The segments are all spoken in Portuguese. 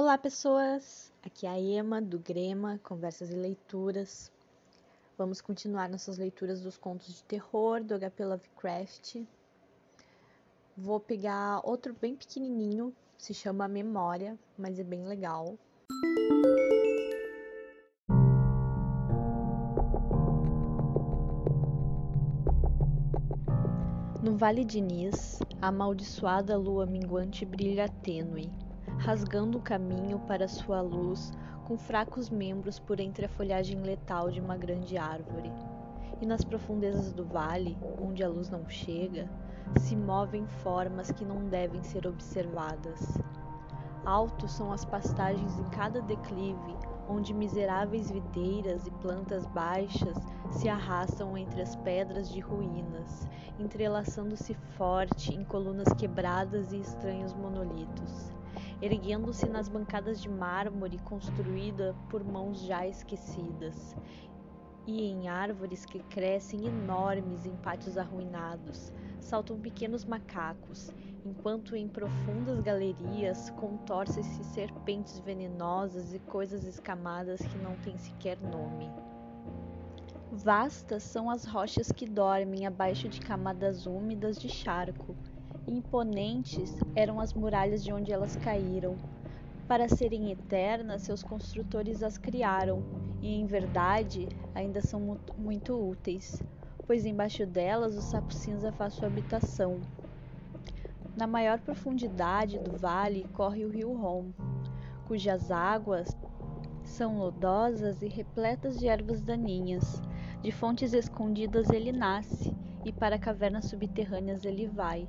Olá, pessoas! Aqui é a Ema do Grema, Conversas e Leituras. Vamos continuar nossas leituras dos contos de terror do HP Lovecraft. Vou pegar outro bem pequenininho, se chama Memória, mas é bem legal. No Vale de Nis, a amaldiçoada lua minguante brilha tênue rasgando o caminho para sua luz com fracos membros por entre a folhagem letal de uma grande árvore. E nas profundezas do vale, onde a luz não chega, se movem formas que não devem ser observadas. Altos são as pastagens em cada declive, onde miseráveis videiras e plantas baixas se arrastam entre as pedras de ruínas, entrelaçando-se forte em colunas quebradas e estranhos monolitos erguendo-se nas bancadas de mármore construída por mãos já esquecidas, e em árvores que crescem enormes em pátios arruinados, saltam pequenos macacos, enquanto em profundas galerias contorcem-se serpentes venenosas e coisas escamadas que não têm sequer nome. Vastas são as rochas que dormem abaixo de camadas úmidas de charco, Imponentes eram as muralhas de onde elas caíram. Para serem eternas, seus construtores as criaram, e em verdade ainda são muito úteis, pois embaixo delas o sapo cinza faz sua habitação. Na maior profundidade do vale corre o rio Rom, cujas águas são lodosas e repletas de ervas daninhas. De fontes escondidas ele nasce, e para cavernas subterrâneas ele vai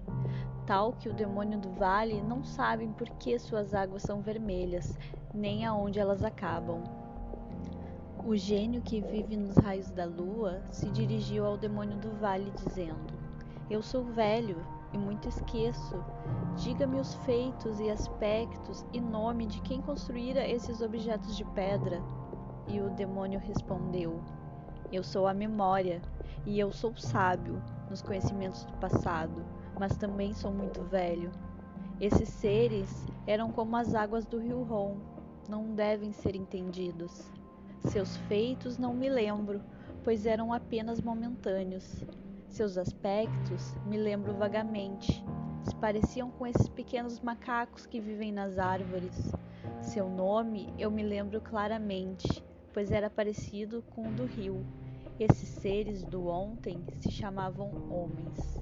tal que o demônio do vale não sabe por que suas águas são vermelhas, nem aonde elas acabam. O gênio que vive nos raios da lua se dirigiu ao demônio do vale, dizendo: Eu sou velho e muito esqueço. Diga-me os feitos e aspectos e nome de quem construíra esses objetos de pedra. E o demônio respondeu: Eu sou a memória, e eu sou sábio nos conhecimentos do passado mas também sou muito velho. Esses seres eram como as águas do rio Ron, não devem ser entendidos. Seus feitos não me lembro, pois eram apenas momentâneos. Seus aspectos me lembro vagamente. Se pareciam com esses pequenos macacos que vivem nas árvores. Seu nome eu me lembro claramente, pois era parecido com o do rio. Esses seres do ontem se chamavam homens.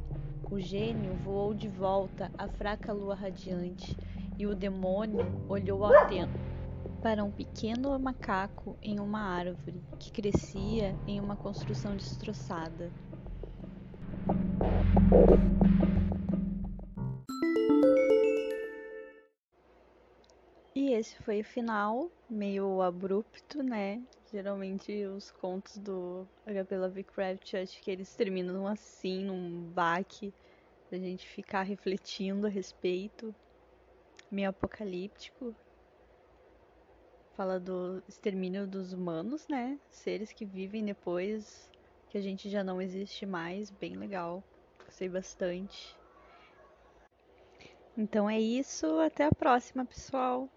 O gênio voou de volta à fraca lua radiante e o demônio olhou atento para um pequeno macaco em uma árvore que crescia em uma construção destroçada. Esse foi o final, meio abrupto, né? Geralmente os contos do HP Lovecraft, acho que eles terminam assim, num baque, pra gente ficar refletindo a respeito. Meio apocalíptico. Fala do extermínio dos humanos, né? Seres que vivem depois que a gente já não existe mais. Bem legal. Gostei bastante. Então é isso. Até a próxima, pessoal.